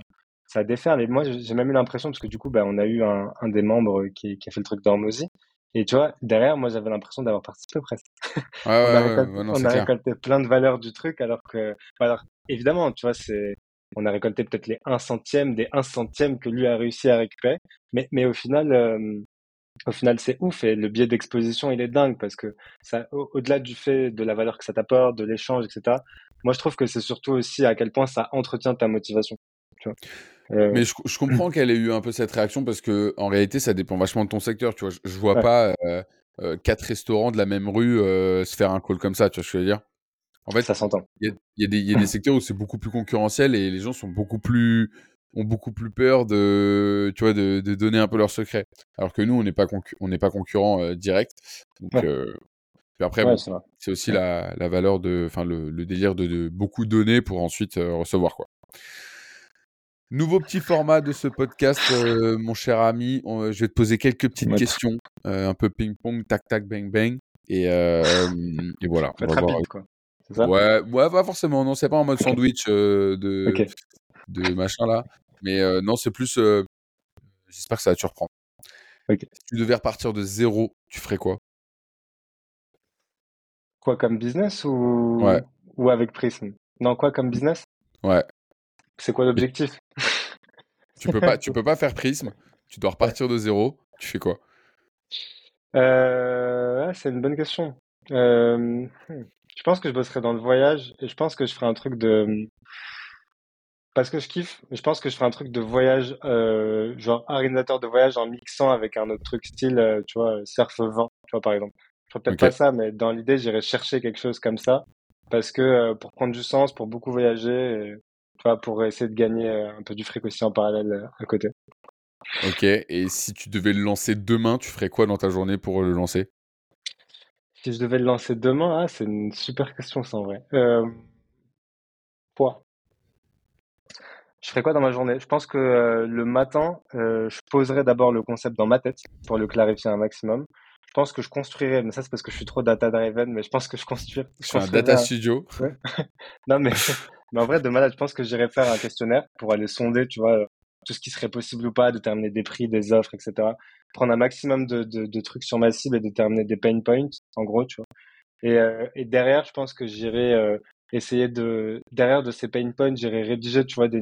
ça déferle. Et moi j'ai même eu l'impression parce que du coup bah, on a eu un, un des membres qui, qui a fait le truc d'Hormozy et tu vois derrière moi j'avais l'impression d'avoir participé presque. on a, récolté, on a récolté plein de valeurs du truc alors que alors évidemment tu vois c'est on a récolté peut-être les 1 centième des 1 centième que lui a réussi à récupérer mais mais au final euh, au final, c'est ouf et le biais d'exposition, il est dingue parce que ça, au-delà du fait de la valeur que ça t'apporte, de l'échange, etc. Moi, je trouve que c'est surtout aussi à quel point ça entretient ta motivation. Tu vois Euh, Mais je, je comprends qu'elle ait eu un peu cette réaction parce que en réalité, ça dépend vachement de ton secteur. Tu vois, je, je vois Ouais. pas euh, euh, quatre restaurants de la même rue se faire un call comme ça. Tu vois ce que je veux dire? En fait, ça s'entend. il y a, il y a des- il y a des secteurs où c'est beaucoup plus concurrentiel et les gens sont beaucoup plus ont beaucoup plus peur de tu vois de, de donner un peu leurs secrets. Alors que nous, on n'est pas concu- on n'est pas concurrent euh, direct. Donc Ouais. euh, puis après, Ouais, bon, c'est aussi la, la valeur de, enfin le, le délire de, de beaucoup donner pour ensuite euh, recevoir quoi. Nouveau petit format de ce podcast, mon cher ami. On- je vais te poser quelques petites questions, un peu ping-pong, tac tac bang bang, et, et voilà. On voir. quoi. Ça? Ouais, ouais, pas forcément. Non, c'est pas en mode sandwich de de machin là, mais euh, non, c'est plus. euh, J'espère que ça va te surprendre. Ok. Si tu devais repartir de zéro, tu ferais quoi? Quoi comme business ou Ouais. ou avec Prism Non, quoi comme business? Ouais. C'est quoi l'objectif? Tu peux pas, tu peux pas faire prisme. Tu dois repartir de zéro. Tu fais quoi? Euh, ah, c'est une bonne question. Euh, hmm. je pense que je bosserai dans le voyage et je pense que je ferai un truc de parce que je kiffe. Je pense que je ferai un truc de voyage, euh, genre organisateur de voyage en mixant avec un autre truc style, euh, tu vois, surf vent, tu vois par exemple. Je ferai peut-être pas ça, mais dans l'idée, j'irai chercher quelque chose comme ça parce que euh, pour prendre du sens, pour beaucoup voyager, et, tu vois, pour essayer de gagner un peu du fric aussi en parallèle à côté. Ok. Et si tu devais le lancer demain, tu ferais quoi dans ta journée pour le lancer? Si je devais le lancer demain, ah, c'est une super question, ça, en vrai. Euh, quoi? Je ferais quoi dans ma journée? Je pense que euh, le matin, euh, je poserais d'abord le concept dans ma tête pour le clarifier un maximum. Je pense que je construirais, mais ça c'est parce que je suis trop data-driven, mais je pense que je construirais, je fais un data un- studio. Non, mais, mais en vrai, de malade, je pense que j'irais faire un questionnaire pour aller sonder, tu vois, tout ce qui serait possible ou pas, déterminer des prix, des offres, etc. Prendre un maximum de, de, de trucs sur ma cible et déterminer des pain points, en gros, tu vois. Et, euh, et derrière, je pense que j'irai essayer de, derrière de ces pain points, j'irai rédiger, tu vois, des,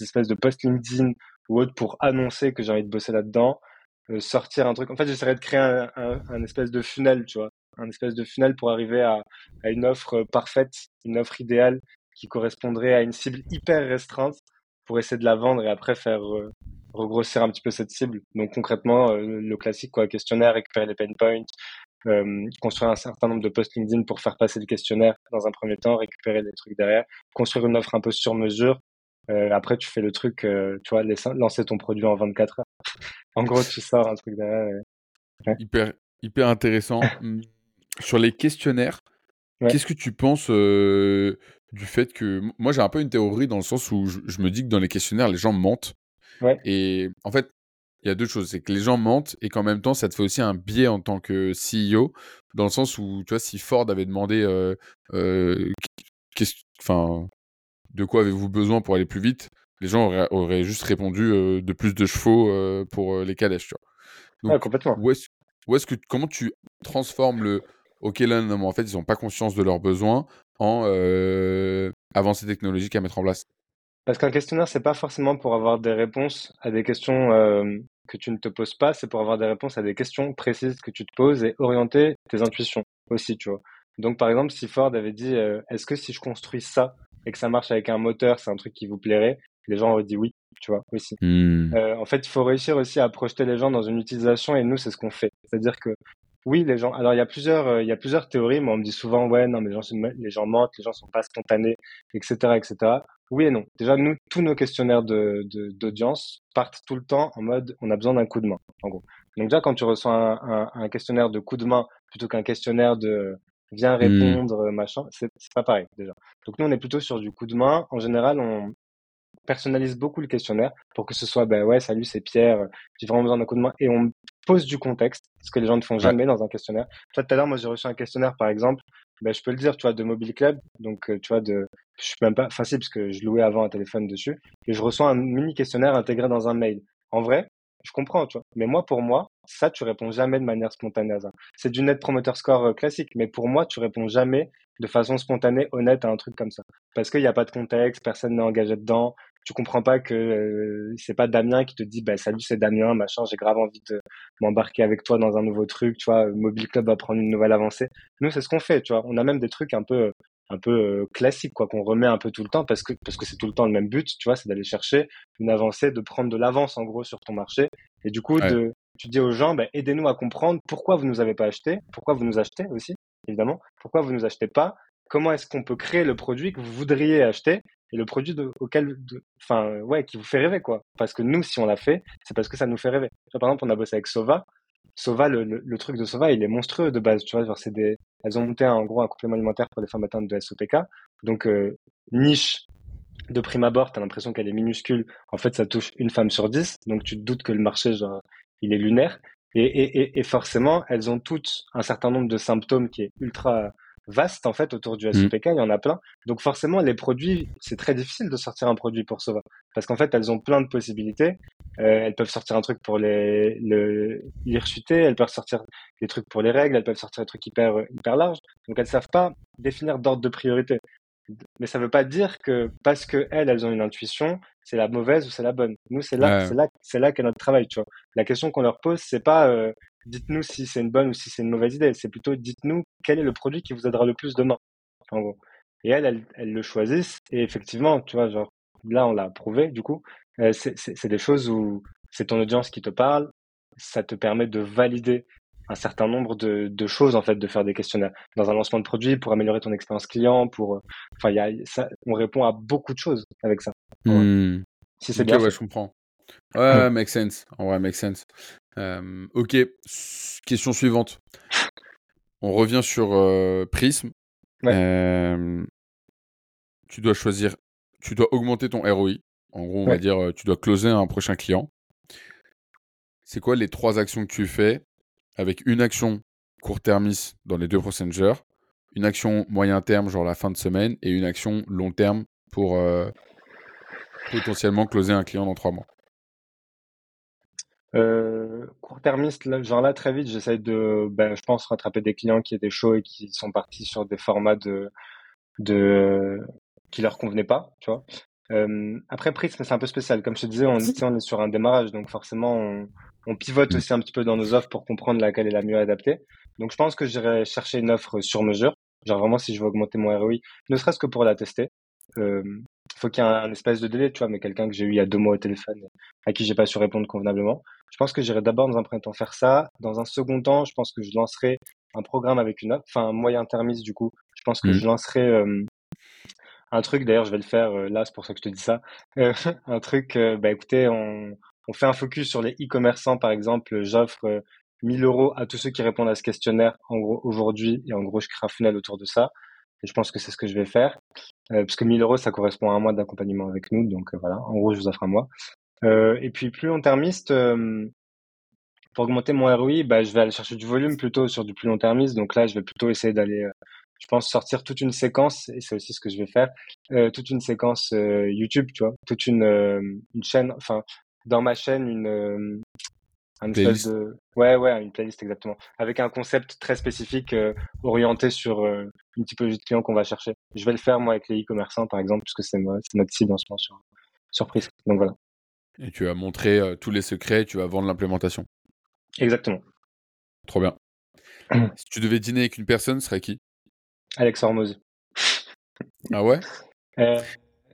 espèces de posts LinkedIn ou autre pour annoncer que j'ai envie de bosser là-dedans, euh, sortir un truc. En fait, j'essaierai de créer un, espèce de funnel, tu vois, un espèce de funnel pour arriver à, à une offre parfaite, une offre idéale qui correspondrait à une cible hyper restreinte pour essayer de la vendre et après faire euh, regrossir un petit peu cette cible. Donc concrètement, euh, le classique, quoi, questionnaire, récupérer les pain points, euh, construire un certain nombre de posts LinkedIn pour faire passer le questionnaire dans un premier temps, récupérer les trucs derrière, construire une offre un peu sur mesure. Euh, après, tu fais le truc, euh, tu vois, lancer ton produit en 24 heures. En gros, tu sors un truc derrière. et- Hyper, hyper intéressant. Hum, Sur les questionnaires, Ouais. qu'est-ce que tu penses du fait que moi j'ai un peu une théorie dans le sens où je, je me dis que dans les questionnaires les gens mentent. Ouais. Et en fait, il y a deux choses, c'est que les gens mentent et qu'en même temps ça te fait aussi un biais en tant que CEO dans le sens où tu vois si Ford avait demandé euh, euh, enfin de quoi avez-vous besoin pour aller plus vite, les gens auraient, auraient juste répondu euh, de plus de chevaux pour les calèches. Tu vois. Complètement. où est-ce où est-ce que comment tu transformes le ok là non mais en fait ils n'ont pas conscience de leurs besoins en avancée technologique à mettre en place? Parce qu'un questionnaire, c'est pas forcément pour avoir des réponses à des questions euh, que tu ne te poses pas, c'est pour avoir des réponses à des questions précises que tu te poses et orienter tes intuitions aussi, tu vois. Donc, par exemple, si Ford avait dit, euh, est-ce que si je construis ça et que ça marche avec un moteur, c'est un truc qui vous plairait, les gens auraient dit oui, tu vois, aussi. Euh, en fait, il faut réussir aussi à projeter les gens dans une utilisation et nous, c'est ce qu'on fait. C'est-à-dire que oui, les gens. Alors, il y a plusieurs, euh, il y a plusieurs théories. Moi, on me dit souvent, ouais, non, mais les gens, se- les gens mentent, les gens sont pas spontanés, etc., etc. Oui et non. Déjà, nous, tous nos questionnaires de, de- d'audience partent tout le temps en mode, on a besoin d'un coup de main, en gros. Donc déjà, quand tu reçois un, un- un questionnaire de coup de main plutôt qu'un questionnaire de viens répondre, machin, c'est, c'est pas pareil déjà. Donc nous, on est plutôt sur du coup de main. En général, on personnalise beaucoup le questionnaire pour que ce soit, ben ouais, salut, c'est Pierre, j'ai vraiment besoin d'un coup de main. Et on pose du contexte, ce que les gens ne font jamais dans un questionnaire. Tu vois, tout à l'heure, moi, j'ai reçu un questionnaire, par exemple, ben, je peux le dire, tu vois, de Mobile Club. Donc, euh, tu vois, de, je suis même pas facile parce que je louais avant un téléphone dessus. Et je reçois un mini questionnaire intégré dans un mail. En vrai, je comprends, tu vois. Mais moi, pour moi, ça, tu réponds jamais de manière spontanée à ça. C'est du net promoter score euh, classique. Mais pour moi, tu réponds jamais de façon spontanée, honnête à un truc comme ça. Parce qu'il n'y a pas de contexte, personne n'est engagé dedans. Tu comprends pas que euh, c'est pas Damien qui te dit, bah, salut, c'est Damien, machin, j'ai grave envie de m'embarquer avec toi dans un nouveau truc, tu vois, Mobile Club va prendre une nouvelle avancée. Nous, c'est ce qu'on fait, tu vois. On a même des trucs un peu, un peu classique, quoi, qu'on remet un peu tout le temps parce que parce que c'est tout le temps le même but, tu vois, c'est d'aller chercher une avancée, de prendre de l'avance en gros sur ton marché. Et du coup, de, tu dis aux gens, bah, aidez-nous à comprendre pourquoi vous nous avez pas acheté, pourquoi vous nous achetez aussi, évidemment, pourquoi vous nous achetez pas, comment est-ce qu'on peut créer le produit que vous voudriez acheter et le produit auquel, enfin, ouais, qui vous fait rêver, quoi. Parce que nous, si on l'a fait, c'est parce que ça nous fait rêver. par exemple, on a bossé avec Sova. Sova, le, le, truc de Sova, il est monstrueux de base, tu vois. Genre, c'est des, elles ont monté en gros un complément alimentaire pour les femmes atteintes de SOPK. Donc, euh, niche de prime abord, t'as l'impression qu'elle est minuscule. En fait, ça touche une femme sur dix. Donc, tu te doutes que le marché, genre, il est lunaire. Et, et, et forcément, elles ont toutes un certain nombre de symptômes qui est ultra vaste en fait autour du mm. SOPK, il y en a plein. Donc forcément, les produits, c'est très difficile de sortir un produit pour Sova parce qu'en fait, elles ont plein de possibilités. Euh, elles peuvent sortir un truc pour les le l'irchuter, elles peuvent sortir des trucs pour les règles, elles peuvent sortir des trucs hyper hyper larges. Donc elles savent pas définir d'ordre de priorité. Mais ça veut pas dire que parce que elles, elles ont une intuition, c'est la mauvaise ou c'est la bonne. Nous, c'est là, c'est là, c'est là qu'est notre travail, tu vois. La question qu'on leur pose, c'est pas euh, dites-nous si c'est une bonne ou si c'est une mauvaise idée. C'est plutôt dites-nous quel est le produit qui vous aidera le plus demain, en gros. Et elles, elles, le choisissent. Et effectivement, tu vois, genre, là, on l'a prouvé, du coup. Euh, c'est des choses où c'est ton audience qui te parle. Ça te permet de valider un certain nombre de, de, choses, en fait, de faire des questionnaires. Dans un lancement de produit, pour améliorer ton expérience client, pour, euh, enfin, y a, ça, on répond à beaucoup de choses avec ça. Hmm. Si c'est bien. Ouais, je comprends. Ouais, make sense. En vrai, make sense. Euh, ok, question suivante. On revient sur euh, Prism. Euh, tu dois choisir, tu dois augmenter ton ROI. En gros, on va dire, tu dois closer un prochain client. C'est quoi les trois actions que tu fais avec une action court-termiste dans les deux prochaines heures, une action moyen terme, genre la fin de semaine, et une action long terme pour potentiellement closer un client dans trois mois? Euh, court-termiste, genre là très vite, j'essaie de, ben, je pense rattraper des clients qui étaient chauds et qui sont partis sur des formats de, de, qui leur convenaient pas, tu vois. Euh, après Prism, c'est un peu spécial. Comme je te disais, on, on est sur un démarrage, donc forcément, on, on pivote aussi un petit peu dans nos offres pour comprendre laquelle est la mieux adaptée. Donc je pense que j'irai chercher une offre sur mesure. Genre vraiment, si je veux augmenter mon ROI, ne serait-ce que pour la tester. Euh, faut qu'il y ait un, espèce de délai, tu vois, mais quelqu'un que j'ai eu il y a deux mois au téléphone, à qui j'ai pas su répondre convenablement. Je pense que j'irai d'abord dans un premier temps faire ça. Dans un second temps, je pense que je lancerai un programme avec une offre, enfin un moyen termiste du coup. Je pense que mmh. je lancerai euh, un truc, d'ailleurs je vais le faire euh, là, c'est pour ça que je te dis ça. Euh, un truc, bah écoutez, on, on fait un focus sur les e-commerçants par exemple. J'offre 1000 euros à tous ceux qui répondent à ce questionnaire en gros aujourd'hui et en gros je crée un funnel autour de ça. Et je pense que c'est ce que je vais faire. Euh, parce que 1000 euros, ça correspond à un mois d'accompagnement avec nous. Donc euh, voilà, en gros, je vous offre un mois. Euh, et puis plus long-termiste, pour augmenter mon ROI, bah, je vais aller chercher du volume plutôt sur du plus long-termiste. Donc là, je vais plutôt essayer d'aller, je pense, sortir toute une séquence, et c'est aussi ce que je vais faire, toute une séquence YouTube, tu vois, toute une, une chaîne, enfin, dans ma chaîne, une, espèce de ouais ouais une playlist exactement avec un concept très spécifique euh, orienté sur euh, une typologie de clients qu'on va chercher je vais le faire moi avec les e-commerçants par exemple puisque c'est notre cible en ce moment sur surprise donc voilà et tu vas montrer euh, tous les secrets tu vas vendre l'implémentation exactement trop bien si tu devais dîner avec une personne ce serait qui? Alex Hormozy ah ouais?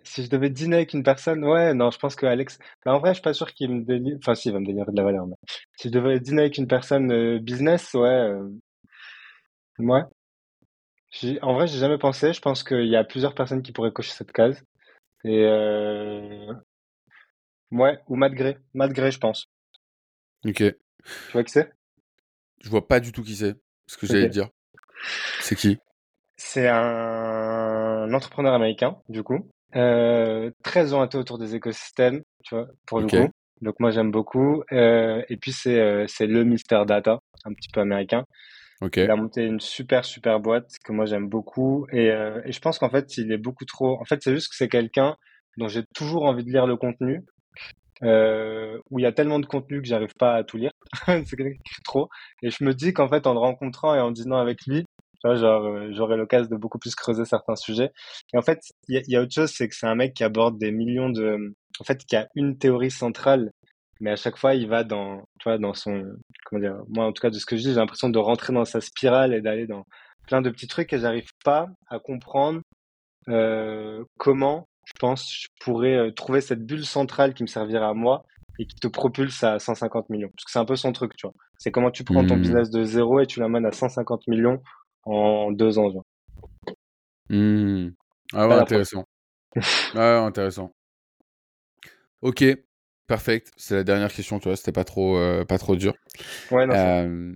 Si je devais dîner avec une personne, ouais, non, je pense que Alex. Bah, en vrai, je suis pas sûr qu'il me délivre. Enfin, si, il va me délivrer de la valeur. Mais... Si je devais dîner avec une personne euh, business, ouais. Euh... Ouais. En vrai, j'ai jamais pensé. Je pense qu'il y a plusieurs personnes qui pourraient cocher cette case. Et euh... ouais, ou Matt Gray. Matt Gray, je pense. Ok. Tu vois qui c'est? Je vois pas du tout qui c'est. Ce que j'allais te dire. C'est qui? C'est un entrepreneur américain, du coup, euh, très orienté autour des écosystèmes, tu vois, pour le coup. Donc moi j'aime beaucoup. Euh, et puis c'est euh, c'est le Mister Data, un petit peu américain. Okay. Il a monté une super super boîte que moi j'aime beaucoup et, euh, et je pense qu'en fait il est beaucoup trop. En fait c'est juste que c'est quelqu'un dont j'ai toujours envie de lire le contenu. Euh, où il y a tellement de contenu que j'arrive pas à tout lire. c'est quelqu'un qui écrit trop. Et je me dis qu'en fait, en le rencontrant et en dînant avec lui, genre, euh, j'aurais l'occasion de beaucoup plus creuser certains sujets. Et en fait, il y, a, autre chose, c'est que c'est un mec qui aborde des millions de, en fait, qui a une théorie centrale, mais à chaque fois, il va dans, tu vois, dans son, comment dire, moi, en tout cas, de ce que je dis, j'ai l'impression de rentrer dans sa spirale et d'aller dans plein de petits trucs et j'arrive pas à comprendre comment je pense je pourrais trouver cette bulle centrale qui me servirait à moi et qui te propulse à 150 millions. Parce que c'est un peu son truc, tu vois. C'est comment tu prends ton Mmh. business de zéro et tu l'amènes à 150 millions en deux ans. Genre. Mmh. Ah ouais, intéressant. Ah ouais, intéressant. Ok, perfect. C'est la dernière question, tu vois, c'était pas trop, euh, pas trop dur. Ouais, non, c'est- Euh,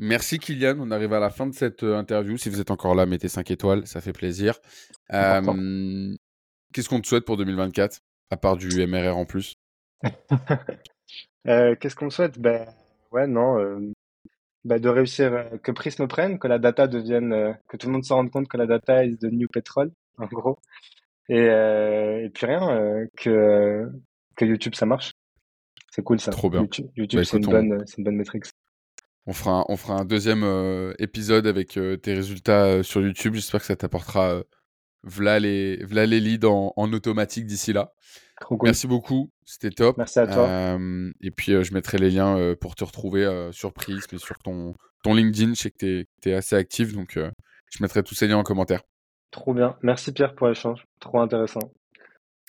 merci Kylian, on arrive à la fin de cette euh, interview. Si vous êtes encore là, mettez 5 étoiles, ça fait plaisir. Euh, Qu'est-ce qu'on te souhaite pour 2024, à part du MRR en plus? Qu'est-ce qu'on souhaite? Ben, ouais, non. ben, de réussir, que Prism prenne, que la data devienne, que tout le monde se rende compte que la data is the new petrol, en gros. Et, euh, et puis rien, euh, que, que YouTube ça marche? C'est cool ça. Trop bien. YouTube, YouTube, Bah, c'est une on- bonne, c'est une bonne métrique. on fera, un, on fera un deuxième euh, épisode avec euh, tes résultats euh, sur YouTube. J'espère que ça t'apportera euh, v'là, les, v'là les leads en, en automatique d'ici là. Cool. Merci beaucoup, c'était top. Merci à toi. Euh, et puis euh, je mettrai les liens euh, pour te retrouver euh, sur Prism et sur ton, ton LinkedIn. Je sais que tu es, assez actif, donc euh, je mettrai tous ces liens en commentaire. Trop bien. Merci Pierre pour l'échange. Trop intéressant.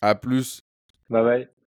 À plus. Bye bye.